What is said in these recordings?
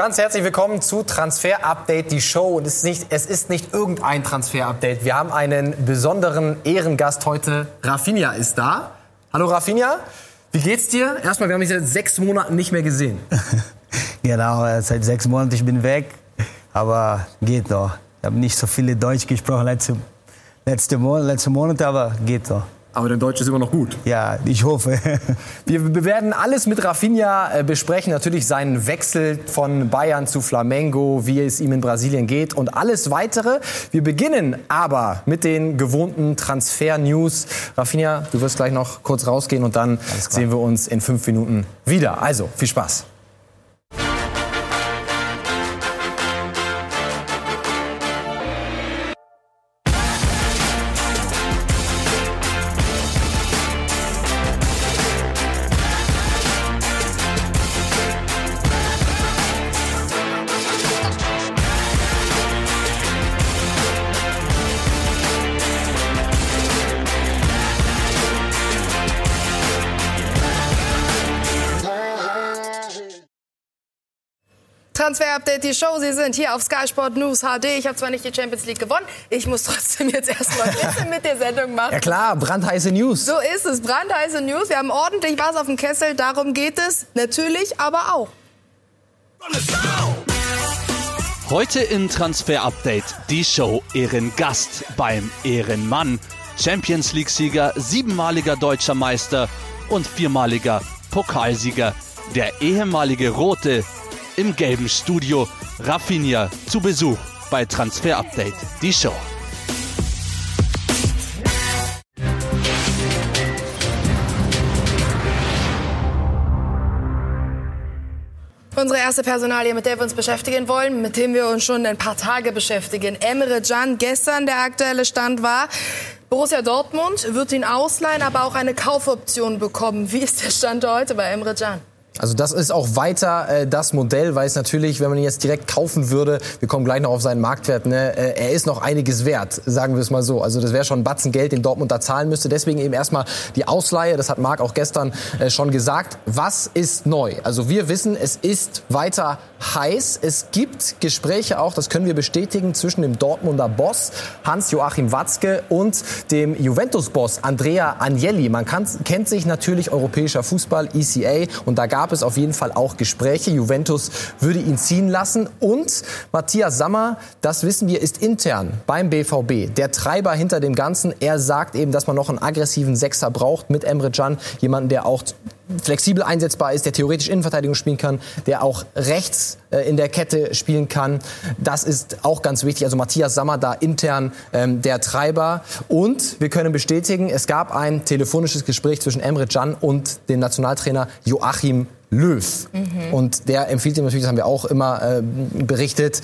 Ganz herzlich willkommen zu Transfer Update, die Show. Und es ist nicht, es ist nicht irgendein Transfer Update. Wir haben einen besonderen Ehrengast heute. Rafinha ist da. Hallo Rafinha, wie geht's dir? Erstmal, wir haben dich seit sechs Monaten nicht mehr gesehen. genau, äh, seit sechs Monaten ich bin weg, aber geht noch. Ich habe nicht so viele Deutsch gesprochen letzte, letzte, Monat, letzte Monate, aber geht noch. Aber dein Deutsch ist immer noch gut. Ja, ich hoffe. Wir werden alles mit Rafinha äh, besprechen. Natürlich seinen Wechsel von Bayern zu Flamengo, wie es ihm in Brasilien geht und alles weitere. Wir beginnen aber mit den gewohnten Transfer-News. Rafinha, du wirst gleich noch kurz rausgehen und dann sehen wir uns in fünf Minuten wieder. Also, viel Spaß. Transfer-Update, die Show. Sie sind hier auf Sky Sport News HD. Ich habe zwar nicht die Champions League gewonnen, ich muss trotzdem jetzt erstmal ein bisschen mit der Sendung machen. Ja klar, brandheiße News. So ist es, brandheiße News. Wir haben ordentlich was auf dem Kessel, darum geht es natürlich, aber auch. Heute in Transfer Update die Show Ehrengast beim Ehrenmann. Champions League-Sieger, siebenmaliger deutscher Meister und viermaliger Pokalsieger. Der ehemalige Rote im gelben Studio Rafinha zu Besuch bei Transfer Update, die Show. Unsere erste Personalie, mit der wir uns beschäftigen wollen, mit dem wir uns schon ein paar Tage beschäftigen. Emre Can, gestern der aktuelle Stand war, Borussia Dortmund wird ihn ausleihen, aber auch eine Kaufoption bekommen. Wie ist der Stand heute bei Emre Can? Also das ist auch weiter äh, das Modell, weil es natürlich, wenn man ihn jetzt direkt kaufen würde, wir kommen gleich noch auf seinen Marktwert, ne, äh, er ist noch einiges wert, sagen wir es mal so. Also das wäre schon ein Batzen Geld, den Dortmund da zahlen müsste. Deswegen eben erstmal die Ausleihe, das hat Marc auch gestern äh, schon gesagt. Was ist neu? Also wir wissen, es ist weiter heiß. Es gibt Gespräche auch, das können wir bestätigen, zwischen dem Dortmunder Boss Hans-Joachim Watzke und dem Juventus-Boss Andrea Agnelli. Man kann, kennt sich natürlich europäischer Fußball, ECA, und da gab gab es auf jeden Fall auch Gespräche. Juventus würde ihn ziehen lassen. Und Matthias Sammer, das wissen wir, ist intern beim BVB. Der Treiber hinter dem Ganzen. Er sagt eben, dass man noch einen aggressiven Sechser braucht mit Emre Can. Jemanden, der auch flexibel einsetzbar ist, der theoretisch Innenverteidigung spielen kann, der auch rechts äh, in der Kette spielen kann. Das ist auch ganz wichtig. Also Matthias Sammer da intern ähm, der Treiber. Und wir können bestätigen, es gab ein telefonisches Gespräch zwischen Emre Can und dem Nationaltrainer Joachim Löw. Mhm. Und der empfiehlt ihm natürlich, das haben wir auch immer äh, berichtet,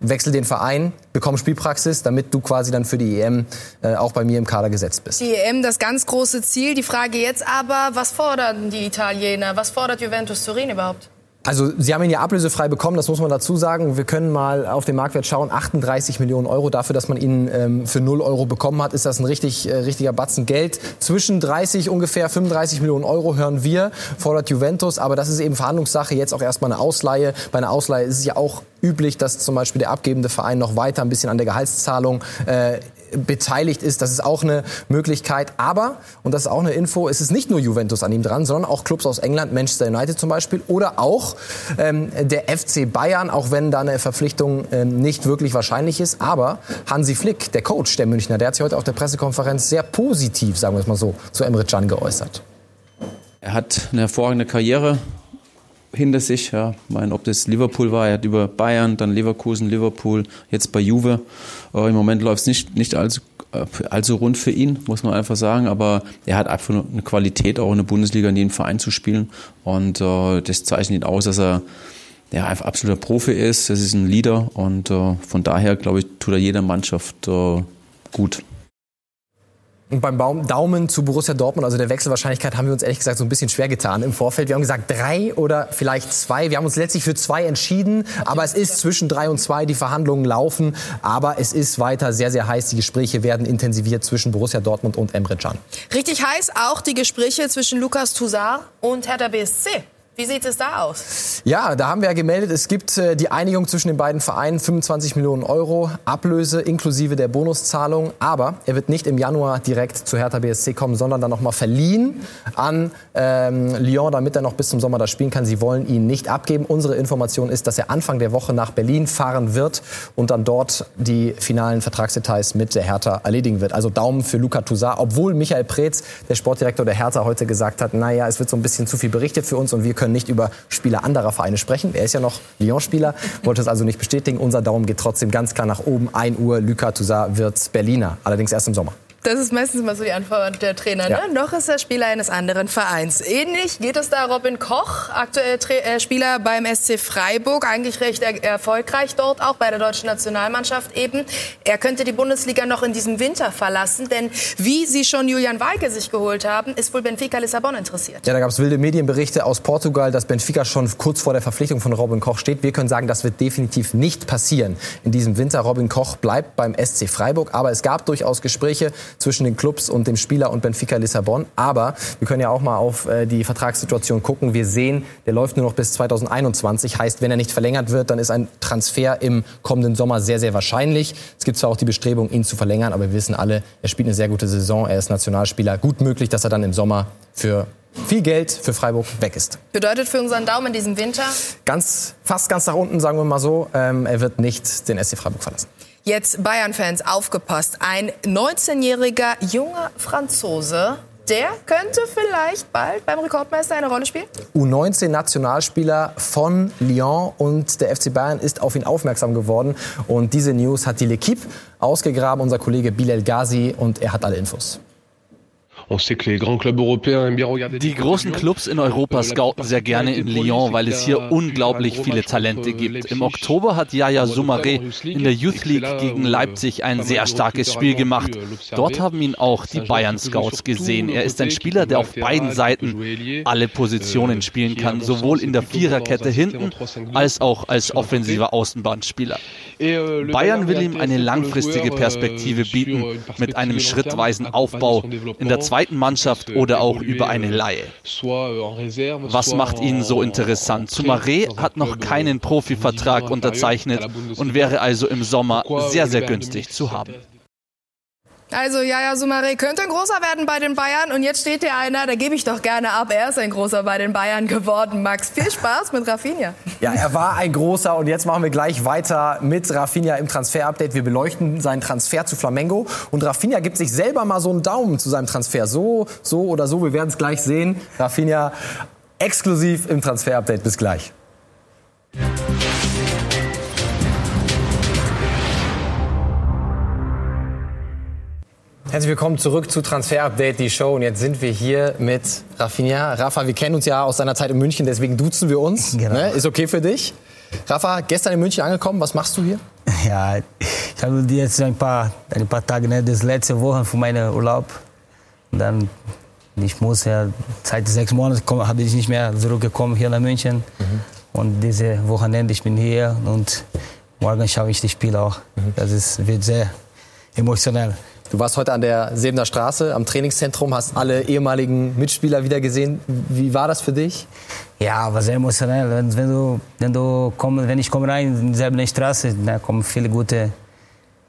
wechsel den Verein, bekomm Spielpraxis, damit du quasi dann für die EM äh, auch bei mir im Kader gesetzt bist. Die EM, das ganz große Ziel. Die Frage jetzt aber, was fordern die Italiener? Was fordert Juventus Turin überhaupt? Also Sie haben ihn ja ablösefrei bekommen, das muss man dazu sagen. Wir können mal auf den Marktwert schauen. 38 Millionen Euro dafür, dass man ihn ähm, für 0 Euro bekommen hat, ist das ein richtig, äh, richtiger Batzen Geld. Zwischen 30 ungefähr 35 Millionen Euro hören wir, fordert Juventus. Aber das ist eben Verhandlungssache, jetzt auch erstmal eine Ausleihe. Bei einer Ausleihe ist es ja auch üblich, dass zum Beispiel der abgebende Verein noch weiter ein bisschen an der Gehaltszahlung äh, beteiligt ist. Das ist auch eine Möglichkeit. Aber, und das ist auch eine Info, es ist nicht nur Juventus an ihm dran, sondern auch Clubs aus England, Manchester United zum Beispiel, oder auch ähm, der FC Bayern, auch wenn da eine Verpflichtung ähm, nicht wirklich wahrscheinlich ist. Aber Hansi Flick, der Coach der Münchner, der hat sich heute auf der Pressekonferenz sehr positiv, sagen wir es mal so, zu Emre Can geäußert. Er hat eine hervorragende Karriere hinter sich. Ja. Meine, ob das Liverpool war, er hat über Bayern, dann Leverkusen, Liverpool, jetzt bei Juve. Äh, Im Moment läuft es nicht, nicht allzu, äh, allzu rund für ihn, muss man einfach sagen. Aber er hat einfach eine Qualität, auch in der Bundesliga in jedem Verein zu spielen. Und äh, das zeichnet ihn aus, dass er ja, einfach absoluter Profi ist. Das ist ein Leader. Und äh, von daher, glaube ich, tut er jeder Mannschaft äh, gut. Und beim Daumen zu Borussia Dortmund, also der Wechselwahrscheinlichkeit, haben wir uns ehrlich gesagt so ein bisschen schwer getan im Vorfeld. Wir haben gesagt drei oder vielleicht zwei. Wir haben uns letztlich für zwei entschieden, aber es ist zwischen drei und zwei. Die Verhandlungen laufen, aber es ist weiter sehr, sehr heiß. Die Gespräche werden intensiviert zwischen Borussia Dortmund und Emre Can. Richtig heiß auch die Gespräche zwischen Lukas Toussaint und Hertha BSC. Wie sieht es da aus? Ja, da haben wir ja gemeldet, es gibt äh, die Einigung zwischen den beiden Vereinen, 25 Millionen Euro Ablöse inklusive der Bonuszahlung. Aber er wird nicht im Januar direkt zu Hertha BSC kommen, sondern dann nochmal verliehen an ähm, Lyon, damit er noch bis zum Sommer da spielen kann. Sie wollen ihn nicht abgeben. Unsere Information ist, dass er Anfang der Woche nach Berlin fahren wird und dann dort die finalen Vertragsdetails mit der Hertha erledigen wird. Also Daumen für Luca Toussaint, obwohl Michael Preetz, der Sportdirektor der Hertha, heute gesagt hat, naja, es wird so ein bisschen zu viel berichtet für uns und wir können nicht über Spieler anderer Vereine sprechen. Er ist ja noch Lyon-Spieler, wollte es also nicht bestätigen. Unser Daumen geht trotzdem ganz klar nach oben. 1 Uhr, Luca Toussaint wird Berliner, allerdings erst im Sommer. Das ist meistens mal so die Antwort der Trainer. Ja. Ne? Noch ist er Spieler eines anderen Vereins. Ähnlich geht es da Robin Koch, aktuell Tra äh, Spieler beim SC Freiburg, eigentlich recht er erfolgreich dort, auch bei der deutschen Nationalmannschaft eben. Er könnte die Bundesliga noch in diesem Winter verlassen, denn wie Sie schon Julian Weige sich geholt haben, ist wohl Benfica Lissabon interessiert. Ja, da gab es wilde Medienberichte aus Portugal, dass Benfica schon kurz vor der Verpflichtung von Robin Koch steht. Wir können sagen, das wird definitiv nicht passieren in diesem Winter. Robin Koch bleibt beim SC Freiburg, aber es gab durchaus Gespräche zwischen den Clubs und dem Spieler und Benfica Lissabon. Aber wir können ja auch mal auf äh, die Vertragssituation gucken. Wir sehen, der läuft nur noch bis 2021. Heißt, wenn er nicht verlängert wird, dann ist ein Transfer im kommenden Sommer sehr, sehr wahrscheinlich. Es gibt zwar auch die Bestrebung, ihn zu verlängern, aber wir wissen alle, er spielt eine sehr gute Saison. Er ist Nationalspieler. Gut möglich, dass er dann im Sommer für viel Geld für Freiburg weg ist. Bedeutet für unseren Daumen in diesem Winter, Ganz, fast ganz nach unten, sagen wir mal so. Ähm, er wird nicht den SC Freiburg verlassen. Jetzt Bayern-Fans aufgepasst. Ein 19-jähriger junger Franzose, der könnte vielleicht bald beim Rekordmeister eine Rolle spielen? U19-Nationalspieler von Lyon und der FC Bayern ist auf ihn aufmerksam geworden. Und diese News hat die L'Equipe ausgegraben, unser Kollege Bilal Ghazi, und er hat alle Infos. On sait que les grands clubs européens aiment bien regarder Die großen Clubs in Europa scouten sehr gerne in Lyon, weil es hier unglaublich viele Talente gibt. Im Oktober hat Yaya Soumaré in der Youth League gegen Leipzig ein sehr starkes Spiel gemacht. Dort haben ihn auch die Bayern Scouts gesehen. Er ist ein Spieler, der auf beiden Seiten alle Positionen spielen kann, sowohl in der Viererkette hinten als auch als offensiver Außenbahnspieler. Bayern will ihm eine langfristige Perspektive bieten mit einem schrittweisen Aufbau in der zweiten Mannschaft oder auch über eine Laie. Was macht ihn so interessant? Soumaré hat noch keinen Profivertrag unterzeichnet und wäre also im Sommer sehr, sehr günstig zu haben. Also Jaja Soumaré könnte ein großer werden bei den Bayern und jetzt steht hier einer, da gebe ich doch gerne ab, er ist ein großer bei den Bayern geworden. Max, viel Spaß mit Rafinha. Ja, er war ein großer und jetzt machen wir gleich weiter mit Rafinha im Transfer-Update. Wir beleuchten seinen Transfer zu Flamengo und Rafinha gibt sich selber mal so einen Daumen zu seinem Transfer. So, so oder so, wir werden es gleich sehen. Rafinha exklusiv im Transfer-Update. Bis gleich. Herzlich willkommen zurück zu Transfer Update, die Show. Und jetzt sind wir hier mit Rafinha. Rafa, wir kennen uns ja aus seiner Zeit in München, deswegen duzen wir uns. Genau. Ne? Ist okay für dich? Rafa, gestern in München angekommen, was machst du hier? Ja, ich habe jetzt ein paar, ein paar Tage, ne, das letzte Woche für meinen Urlaub. Und dann, ich muss ja, seit sechs Monaten habe ich nicht mehr zurückgekommen hier nach München. Und diese Wochenende, ich bin hier und morgen schaue ich das Spiel auch. Das ist, wird sehr emotional. Du warst heute an der Sebener Straße am Trainingszentrum, hast alle ehemaligen Mitspieler wieder gesehen. Wie war das für dich? Ja, war sehr emotional. Wenn, wenn, du, wenn, du komm, wenn ich komme rein in dieselbe Straße, da kommen viele gute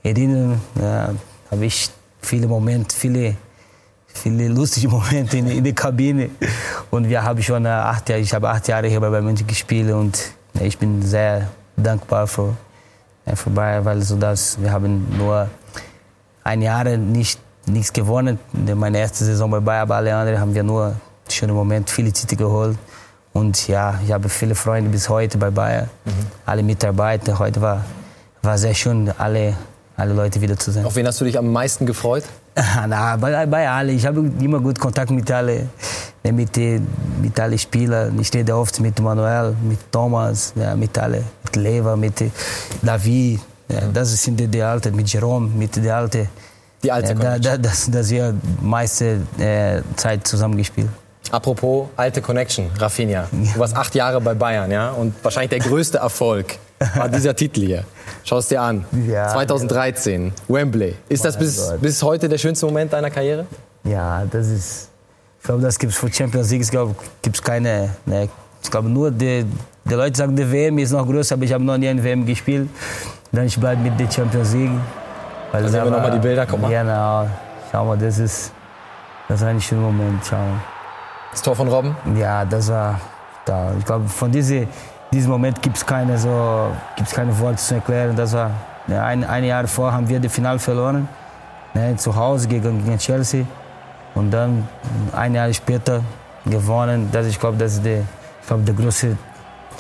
Erinnerungen. Da habe ich viele Momente, viele, viele lustige Momente in, in der Kabine. Und wir haben schon acht Jahre, ich habe acht Jahre hier bei München gespielt und ich bin sehr dankbar für, für Bayern, weil so das, wir haben nur ein Jahr nicht nichts gewonnen. In Meine erste Saison bei Bayern, aber alle anderen haben wir nur schöne Momente, viele Titel geholt. Und ja, ich habe viele Freunde bis heute bei Bayern, alle Mitarbeiter. Heute war, war sehr schön, alle, alle Leute wieder zu sehen. Auf wen hast du dich am meisten gefreut? Na, bei, bei allen. Ich habe immer gut Kontakt mit allen, mit, den- mit allen Spielern. Ich rede oft mit Manuel, mit Thomas, ja, mit allen, mit Leva, mit David. Ja, das sind die, die Alten, mit Jerome, mit den Alten. Die alte da, Connection. da, das, das wir meiste äh, Zeit zusammengespielt. Apropos alte Connection, Rafinha. Du warst acht Jahre bei Bayern, ja? Und wahrscheinlich der größte Erfolg war dieser Titel hier. Schau es dir an. Ja. 2013, Wembley. Ist das bis, Gott. bis heute der schönste Moment deiner Karriere? Ja, das ist. Ich glaube, das gibt es für Champions League. Ich glaube, gibt es keine, ne, ich glaube nur, die, die Leute sagen, die WM ist noch größer, aber ich habe noch nie eine WM gespielt. Dann ich bleibe mit der Champions League. Weil da sehen wir nochmal die Bilder, guck mal. Genau, schau mal, das ist, das ist ein schöner Moment, schau mal. Das Tor von Robben? Ja, das war da. Ich glaube, von diese, diesem Moment gibt es keine, so, gibt's keine Worte zu erklären. Das war ja, ein, ein Jahr vor haben wir das Finale verloren, ne, zu Hause gegen, gegen Chelsea. Und dann ein Jahr später gewonnen. Das, ich glaube, das ist der, ich glaube, der größte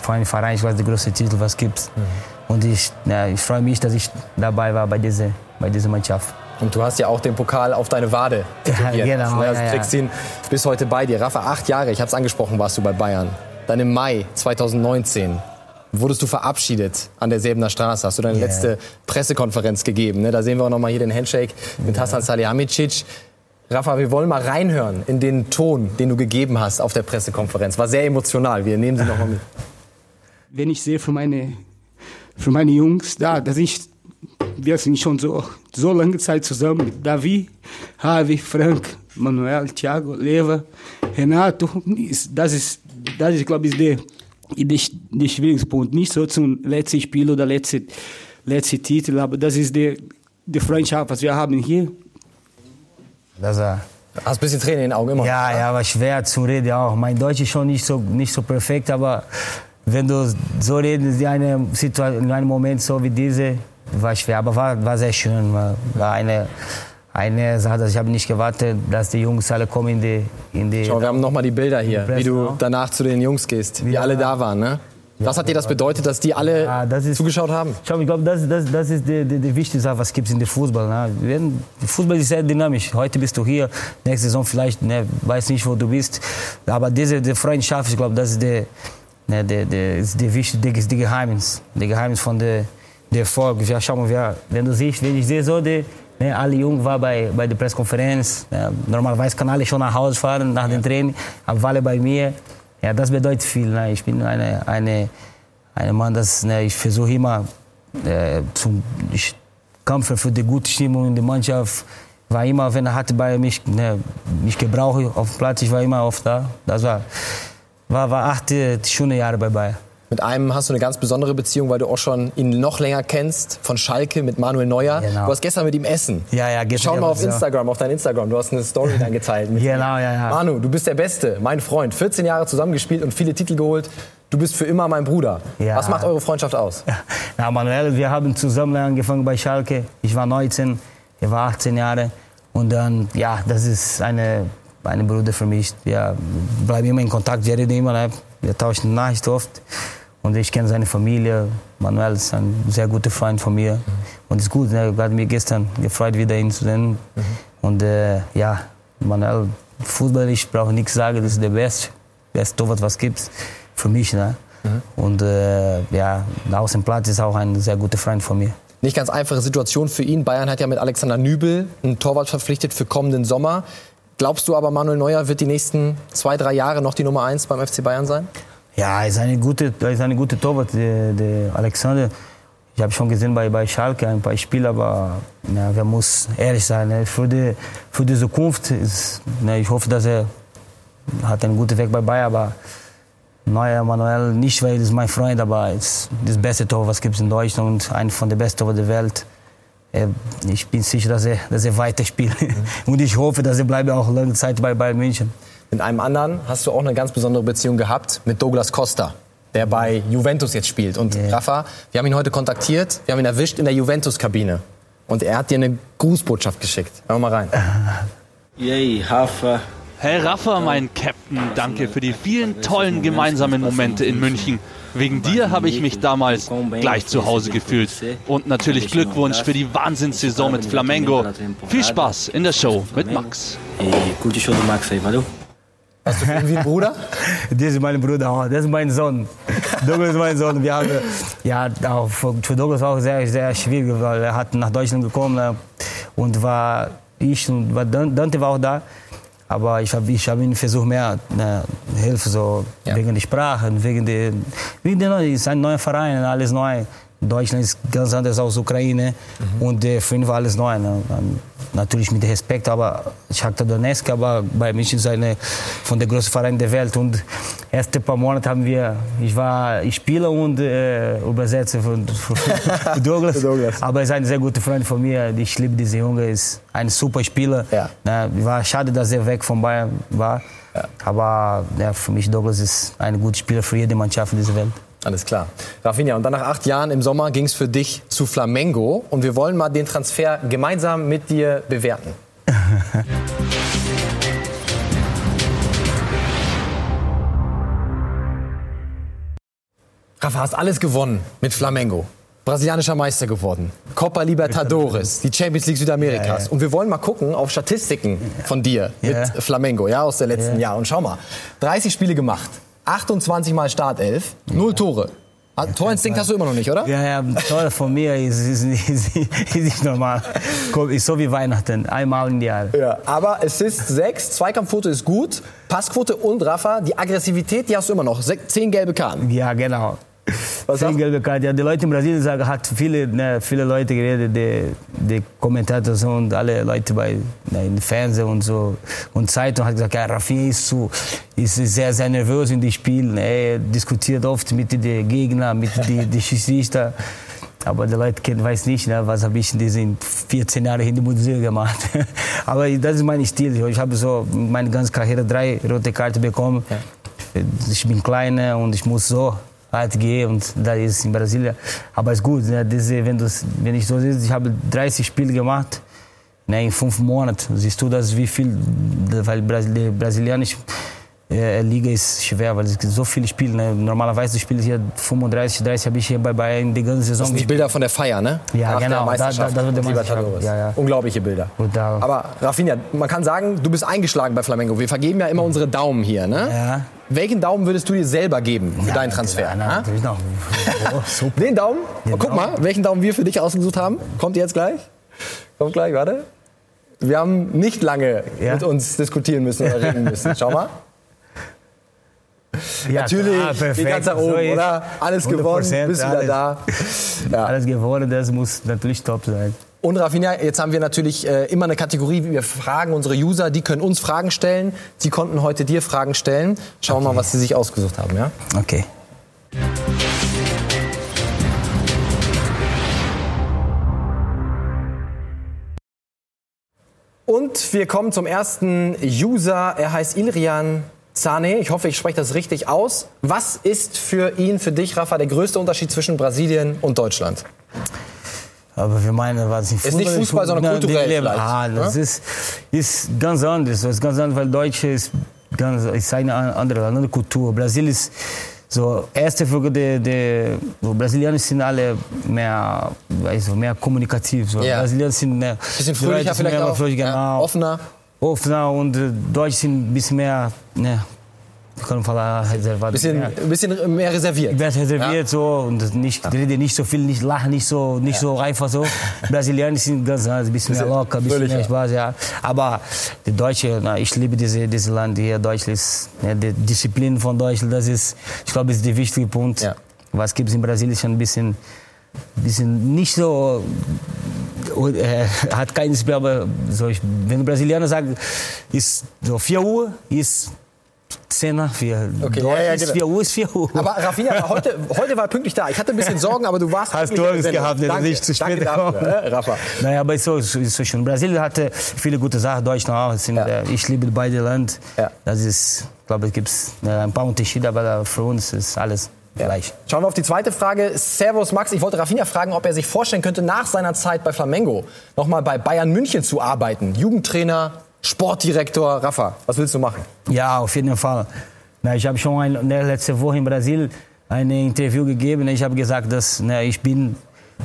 für einen Verein, ich weiß, der größte Titel, was gibt. Mhm. Und ich, ja, ich freue mich, dass ich dabei war bei dieser, bei dieser Mannschaft. Und du hast ja auch den Pokal auf deine Wade tätowiert. Ja, genau, also ja, kriegst ihn bis heute bei dir. Rafa, acht Jahre, ich habe es angesprochen, warst du bei Bayern. Dann im Mai 2019 wurdest du verabschiedet an der Säbener Straße. Hast du deine yeah. letzte Pressekonferenz gegeben. Ne? Da sehen wir auch noch mal hier den Handshake mit yeah. Hassan Salihamidzic. Rafa, wir wollen mal reinhören in den Ton, den du gegeben hast auf der Pressekonferenz. War sehr emotional. Wir nehmen sie noch mal mit. Wenn ich sehe für meine, für meine Jungs da, dass ich wir sind schon so, so lange Zeit zusammen mit Davi, Javi, Frank, Manuel, Thiago, Leva, Renato. Das ist, das ist, glaube ich, der, der, der schwierigste Punkt. Nicht so zum letzten Spiel oder letzten letzte Titel, aber das ist die, die Freundschaft, was wir haben hier. Das war Hast ein bisschen Tränen in den Augen immer? Ja, ja, war schwer zu reden auch. Mein Deutsch ist schon nicht so, nicht so perfekt, aber wenn du so redest in einem, in einem Moment so wie diese, war schwer, aber war, war sehr schön. War, eine, eine Sache, ich habe nicht gewartet, dass die Jungs alle kommen in die... In die Schau, wir haben noch mal die Bilder hier, wie du danach zu den Jungs gehst, wie ja. alle da waren, ne? Was hat dir das bedeutet, dass die alle ja, das ist, zugeschaut haben? Schau, ich glaube, das, das, das ist die, die, die wichtigste Sache, was es gibt in der Fußball. Ne? Fußball ist sehr dynamisch. Heute bist du hier, nächste Saison vielleicht, ne, weiß nicht, wo du bist. Aber diese die Freundschaft, ich glaube, das ist der, ne, der, der, ist der wichtige, die, die Geheimnis, der Geheimnis von der der Erfolg. Ja, schau mal, ja, wenn du siehst, wenn ich sehe so, die, ne, alle Jungen waren bei, bei der Pressekonferenz. Ja, normalerweise kann alle schon nach Hause fahren nach dem Training, aber alle bei mir. Ja, das bedeutet viel. Ne? Ich bin eine, eine, eine Mann, das, ne, ich versuche immer äh, zum ich kämpfe für die gute Stimmung in der Mannschaft. War immer, wenn er hatte bei mich, ne, mich gebraucht auf dem Platz, ich war immer oft da. Das war, war, war acht schöne Jahre bei Bayern. Mit einem hast du eine ganz besondere Beziehung, weil du auch schon ihn noch länger kennst, von Schalke mit Manuel Neuer. Genau. Du hast gestern mit ihm essen. Ja, ja, Schau mal auf Instagram, auf dein Instagram. Du hast eine Story dann geteilt. genau, ja, ja. Manu, du bist der Beste, mein Freund. 14 Jahre zusammengespielt und viele Titel geholt. Du bist für immer mein Bruder. Ja. Was macht eure Freundschaft aus? Ja. Na, Manuel, wir haben zusammen angefangen bei Schalke. Ich war 19, er war 18 Jahre. Und dann, ja, das ist eine, eine Bruder für mich. Wir bleiben immer in Kontakt, wir reden immer, ne? wir tauschen Nachrichten oft. Und ich kenne seine Familie. Manuel ist ein sehr guter Freund von mir. Mhm. Und es ist gut, er hat mich gestern gefreut, wieder ihn zu sehen. Mhm. Und äh, ja, Manuel, Fußball, ich brauche nichts sagen, das ist der beste, beste Torwart, was es gibt für mich. Ne? Mhm. Und äh, ja, aus dem Platz ist auch ein sehr guter Freund von mir. Nicht ganz einfache Situation für ihn. Bayern hat ja mit Alexander Nübel einen Torwart verpflichtet für kommenden Sommer. Glaubst du aber, Manuel Neuer wird die nächsten zwei, drei Jahre noch die Nummer eins beim FC Bayern sein? Ja, ist eine gute, ist eine gute Torwart, der, der Alexander. Ich habe schon gesehen bei, bei Schalke ein paar Spiele, aber ja, wir muss ehrlich sein. Ne? Für, die, für die Zukunft, ist, ne, ich hoffe, dass er hat einen guten Weg bei Bayern, aber Neuer Manuel nicht, weil er ist mein Freund, aber ist das beste Tor, was gibt es in Deutschland und einer von den besten Tor der Welt. Ich bin sicher, dass er, dass er weiter spielt. Mhm. Und ich hoffe, dass er bleibt auch lange Zeit bei Bayern München. Mit einem anderen hast du auch eine ganz besondere Beziehung gehabt, mit Douglas Costa, der bei Juventus jetzt spielt. Und yeah. Rafa, wir haben ihn heute kontaktiert, wir haben ihn erwischt in der Juventus-Kabine. Und er hat dir eine Grußbotschaft geschickt. Hör mal rein. Yay, Rafa. Hey Rafa, mein Captain, danke für die vielen tollen gemeinsamen Momente in München. Wegen dir habe ich mich damals gleich zu Hause gefühlt. Und natürlich Glückwunsch für die Wahnsinnssaison mit Flamengo. Viel Spaß in der Show mit Max. Gute Show Max? Hast du irgendwie einen Bruder? das ist mein Bruder, das ist mein Sohn. Douglas ist mein Sohn. Wir haben, ja, auch für Douglas war auch sehr, sehr schwierig, weil er hat nach Deutschland gekommen ne, und war ich und war Dante war auch da. Aber ich habe ich hab ihm versucht, mehr ne, Hilfe, so, ja. wegen der Sprache, wegen der, wegen der, ist ein neuer Verein, alles neu. Deutschland ist ganz anders als Ukraine mhm. und äh, für ihn war alles neu. Ne. Natürlich mit Respekt, aber Shakhtar Donetsk, aber bei München ist eine von der größten Vereinen der Welt. Und erste paar Monate haben wir, ich war Spieler und äh, Übersetzer von, von, Douglas. Douglas. Aber er ist ein sehr guter Freund von mir. Ich liebe diesen Junge, ist ein super Spieler. Ja. Na, war schade, dass er weg von Bayern war. Aber ja, für mich Douglas ist ein guter Spieler für jede Mannschaft dieser Welt. Alles klar. Rafinha, und dann nach acht Jahren im Sommer ging es für dich zu Flamengo. Und wir wollen mal den Transfer gemeinsam mit dir bewerten. Rafa, hast alles gewonnen mit Flamengo. Brasilianischer Meister geworden. Copa Libertadores, die Champions League Südamerikas. Ja, ja. Und wir wollen mal gucken auf Statistiken von dir mit Ja. Flamengo, ja, aus der letzten Ja. Jahr. Und schau mal, 30 Spiele gemacht, 28 Mal Startelf, null Tore. Ah, Torinstinkt hast du immer noch nicht, oder? Ja, ja, toll von mir ist, ist, ist, ist nicht normal. Ist so wie Weihnachten, einmal im Jahr. Ja, aber Assist 6, Zweikampfquote ist gut, Passquote und Rafa, die Aggressivität, die hast du immer noch. Se- Zehn gelbe Karten. Ja, genau. Was gelbe Karten. Ja, die Leute in Brasilien sagen, hat viele, ne, viele Leute geredet, die, die Kommentator so und alle Leute bei ne, im Fernsehen und so und Zeitung hat gesagt, ja, Rafinha ist so, ist sehr, sehr nervös in die Spielen. Er diskutiert oft mit den Gegnern, mit den die Schiedsrichter. Aber die Leute kennen, weiß nicht, ne, was habe ich in diesen 14 Jahren in der Bundesliga gemacht. Aber das ist mein Stil. Ich habe so meine ganze Karriere drei rote Karten bekommen. Ich bin kleiner und ich muss so hart gehen und da ist in Brasilien. Aber es ist gut, ne, diese, wenn, du's- wenn ich so sehe, ich habe 30 Spiele gemacht ne, in fünf Monaten. Siehst du, das wie viel, weil Brasil- die brasilianische äh, Liga ist schwer, weil es gibt so viele Spiele. Ne. Normalerweise spiele ich hier 35, 30 habe ich hier bei Bayern die ganze Saison Das sind die Bilder von der Feier, ne? Ja, Nach der genau, da- Meisterschaft da- da wird der mit Meisterschaft, ja, ja. Unglaubliche Bilder. Da- Aber Rafinha, man kann sagen, du bist eingeschlagen bei Flamengo. Wir vergeben ja immer unsere Daumen hier, ne? Ja. Welchen Daumen würdest du dir selber geben für deinen Transfer? Ja, ha? natürlich noch. Oh, super. Den Daumen? Den Oh, guck Daumen. mal, welchen Daumen wir für dich ausgesucht haben. Kommt jetzt gleich? Kommt gleich, warte. Wir haben nicht lange Ja. mit uns diskutieren müssen oder reden müssen. Schau mal. Ja, Natürlich, klar, perfekt. ganz nach oben, So oder? Alles gewonnen, 100%, bist wieder alles. da. Ja. Alles gewonnen, das muss natürlich top sein. Und Rafinha, jetzt haben wir natürlich äh, immer eine Kategorie, wir fragen unsere User, die können uns Fragen stellen. Sie konnten heute dir Fragen stellen. Schauen wir mal, was sie sich ausgesucht haben, ja? Okay. Und wir kommen zum ersten User. Er heißt Ilrian Zane. Ich hoffe, ich spreche das richtig aus. Was ist für ihn, für dich, Rafa, der größte Unterschied zwischen Brasilien und Deutschland? Aber wir meinen, was nicht Ist nicht Fußball, sondern kulturell Ah, das ne? ist, ist ganz anders. Das ist ganz anders, weil Deutsch ist, ganz, ist eine andere, andere Kultur. Brasil ist so, erste Folge, der, der, so Brasilianer sind alle mehr, also mehr kommunikativ. So. Ja. Brasilianer sind mehr, Bisschen fröhlicher vielleicht mehr auch, fröhlich, ja, genau. offener. Offener und Deutsch sind ein bisschen mehr, ne, wie kann man falar, reservado. Bisschen, mehr. bisschen mehr reserviert. Ich werde reserviert so und nicht, rede nicht so viel, nicht lachen, nicht so, nicht so einfach so. Brasilianer sind ganz anders, ein bisschen mehr locker, ein bisschen mehr. Spaß, ja. Aber die Deutsche, na, ich liebe diese, dieses Land hier, Deutschland ist, ja, die Disziplin von Deutschland, das ist, ich glaube, ist der wichtige Punkt. Ja. Was gibt es in Brasilien schon ein bisschen, bisschen nicht so, äh, hat keinen aber so, ich, wenn Brasilianer sagen, ist so 4 Uhr, ist 10 nach 4. Okay, ja, ja, genau. 4 Uhr, ist 4 Uhr. Aber Rafinha, heute, heute war er pünktlich da. Ich hatte ein bisschen Sorgen, aber du warst Hast du Angst gehabt, dass nicht zu spät danke dafür, äh, Rafa. Naja, aber so ist so schön. Brasilien hatte viele gute Sachen, Deutschland auch. Es Sind, Ja. äh, Ich liebe beide Länder. Ja. Das ist, ich glaube, es gibt äh, ein paar Unterschiede, aber für uns ist alles gleich. Schauen wir auf die zweite Frage. Servus Max, ich wollte Rafinha fragen, ob er sich vorstellen könnte, nach seiner Zeit bei Flamengo nochmal bei Bayern München zu arbeiten. Jugendtrainer, Sportdirektor. Rafa, was willst du machen? Ja, auf jeden Fall. Ich habe schon ne, letzte Woche in Brasilien ein Interview gegeben. Ich habe gesagt, dass ich bin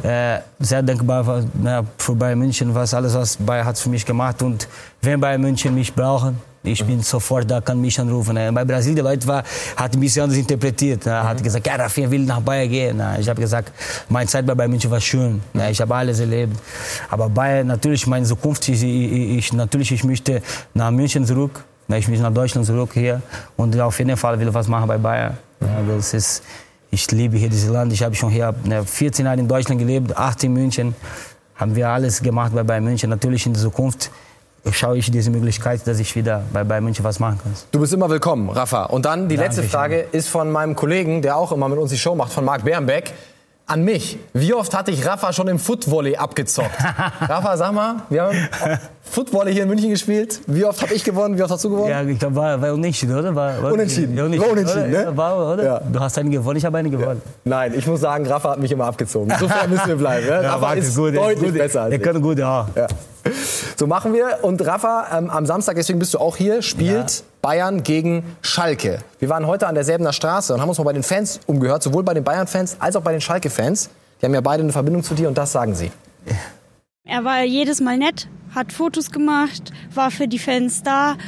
äh, sehr dankbar für, ne, für Bayern München, was alles, was Bayern hat für mich gemacht. Und wenn Bayern München mich brauchen, ich bin sofort da, kann mich anrufen. Ne. Bei Brasilien, die Leute war, hat ein bisschen anders interpretiert. Ne. Hat gesagt, ja, Rafinha will nach Bayern gehen. Ne. Ich habe gesagt, meine Zeit bei Bayern München war schön. Ne. Ich habe alles erlebt. Aber Bayern, natürlich, meine Zukunft, ich, ich, ich, natürlich, ich möchte nach München zurück. Na, Ich möchte nach Deutschland zurück hier und auf jeden Fall will ich was machen bei Bayern. Ja, das ist, ich liebe hier dieses Land. Ich habe schon hier ne, 14 Jahre in Deutschland gelebt, 8 in München. haben wir alles gemacht bei Bayern München. Natürlich in der Zukunft schaue ich diese Möglichkeit, dass ich wieder bei Bayern München was machen kann. Du bist immer willkommen, Rafa. Und dann die letzte Dankeschön. Frage ist von meinem Kollegen, der auch immer mit uns die Show macht, von Marc Bernbeck. An mich. Wie oft hatte ich Rafa schon im Footvolley abgezockt? Rafa, sag mal, wir haben Footvolley hier in München gespielt. Wie oft habe ich gewonnen? Wie oft hast du gewonnen? Ja, ich glaube, war, war unentschieden, oder? War, war Unentschieden. Ja, War unentschieden, oder? ne? Ja, War, oder? Ja. Du hast einen gewonnen, ich habe einen gewonnen. Nein, ich muss sagen, Rafa hat mich immer abgezogen. So fair müssen wir bleiben. Ja? Rafa warte, ist gut, deutlich gut, besser als Der kann gut, ja. Ja. So machen wir. Und Rafa, ähm, am Samstag, deswegen bist du auch hier, spielt Bayern gegen Schalke. Wir waren heute an derselben Straße und haben uns mal bei den Fans umgehört, sowohl bei den Bayern-Fans als auch bei den Schalke-Fans. Die haben ja beide eine Verbindung zu dir und das sagen sie. Er war jedes Mal nett, hat Fotos gemacht, war für die Fans da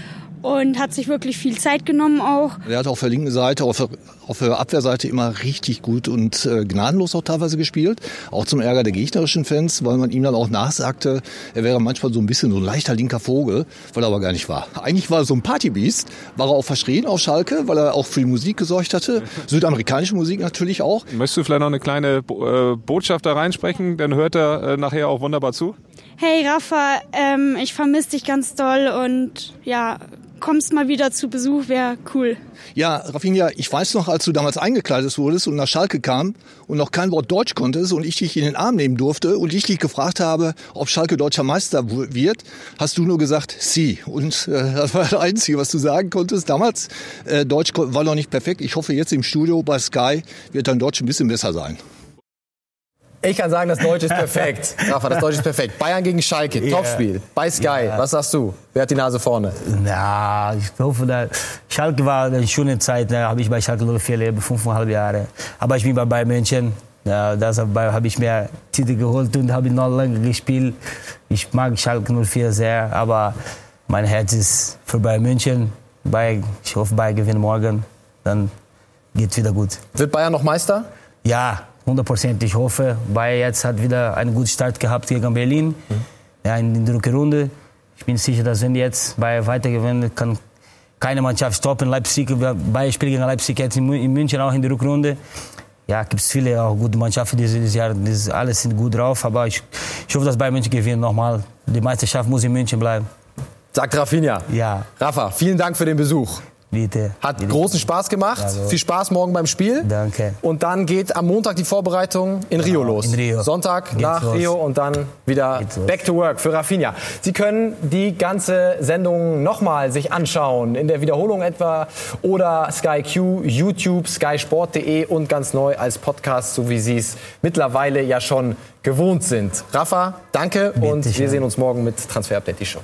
und hat sich wirklich viel Zeit genommen auch. Er hat auf der linken Seite, auf der, auf der Abwehrseite immer richtig gut und äh, gnadenlos auch teilweise gespielt. Auch zum Ärger der gegnerischen Fans, weil man ihm dann auch nachsagte, er wäre manchmal so ein bisschen so ein leichter linker Vogel, weil er aber gar nicht war. Eigentlich war er so ein Partybeast, war er auch verschrien auf Schalke, weil er auch für die Musik gesorgt hatte. Südamerikanische Musik natürlich auch. Möchtest du vielleicht noch eine kleine Bo- äh, Botschaft da reinsprechen? Dann hört er äh, nachher auch wunderbar zu. Hey Rafa, ähm, ich vermisse dich ganz doll und ja, kommst mal wieder zu Besuch, wäre cool. Ja, Rafinha, ich weiß noch, als du damals eingekleidet wurdest und nach Schalke kam und noch kein Wort Deutsch konntest und ich dich in den Arm nehmen durfte und ich dich gefragt habe, ob Schalke deutscher Meister wird, hast du nur gesagt, sie. Und äh, das war das Einzige, was du sagen konntest. Damals, äh, Deutsch war noch nicht perfekt. Ich hoffe, jetzt im Studio bei Sky wird dein Deutsch ein bisschen besser sein. Ich kann sagen, das Deutsch ist perfekt. Rafa, das Deutsch ist perfekt. Bayern gegen Schalke, Ja. Topspiel. Bei Sky. Was sagst du? Wer hat die Nase vorne? Ja, ich hoffe, da Schalke war eine schöne Zeit. Da habe ich bei Schalke 04 leben, fünfeinhalb Jahre. Aber ich bin bei Bayern München. Ja, das habe ich mir Titel geholt und habe noch lange gespielt. Ich mag Schalke 04 sehr, aber mein Herz ist für Bayern München. Bayern, ich hoffe, Bayern gewinnt morgen. Dann geht's wieder gut. Wird Bayern noch Meister? Ja, 100 Prozent. Ich hoffe, Bayern jetzt hat wieder einen guten Start gehabt gegen Berlin. Ja, in der Rückrunde. Ich bin sicher, dass wenn jetzt Bayern weiter gewinnen, kann keine Mannschaft stoppen. Leipzig, Bayern spielt gegen Leipzig jetzt in Mü- in München auch in der Rückrunde. Ja, gibt es viele auch gute Mannschaften dieses, Jahr. Das, alles sind gut drauf. Aber ich, ich hoffe, dass Bayern München gewinnt nochmal. Die Meisterschaft muss in München bleiben. Sagt Rafinha. Ja, Rafa, vielen Dank für den Besuch. Bitte. Hat bitte. großen Spaß gemacht. Also- Viel Spaß morgen beim Spiel. Danke. Und dann geht am Montag die Vorbereitung in Rio los. in Rio. Sonntag Geht's nach los. Rio und dann wieder Geht's los. back to work für Rafinha. Sie können die ganze Sendung nochmal sich anschauen, in der Wiederholung etwa oder Sky Q, YouTube, skysport.de und ganz neu als Podcast, so wie Sie es mittlerweile ja schon gewohnt sind. Rafa, danke und wir schön. sehen uns morgen mit Transfer Update, die Show.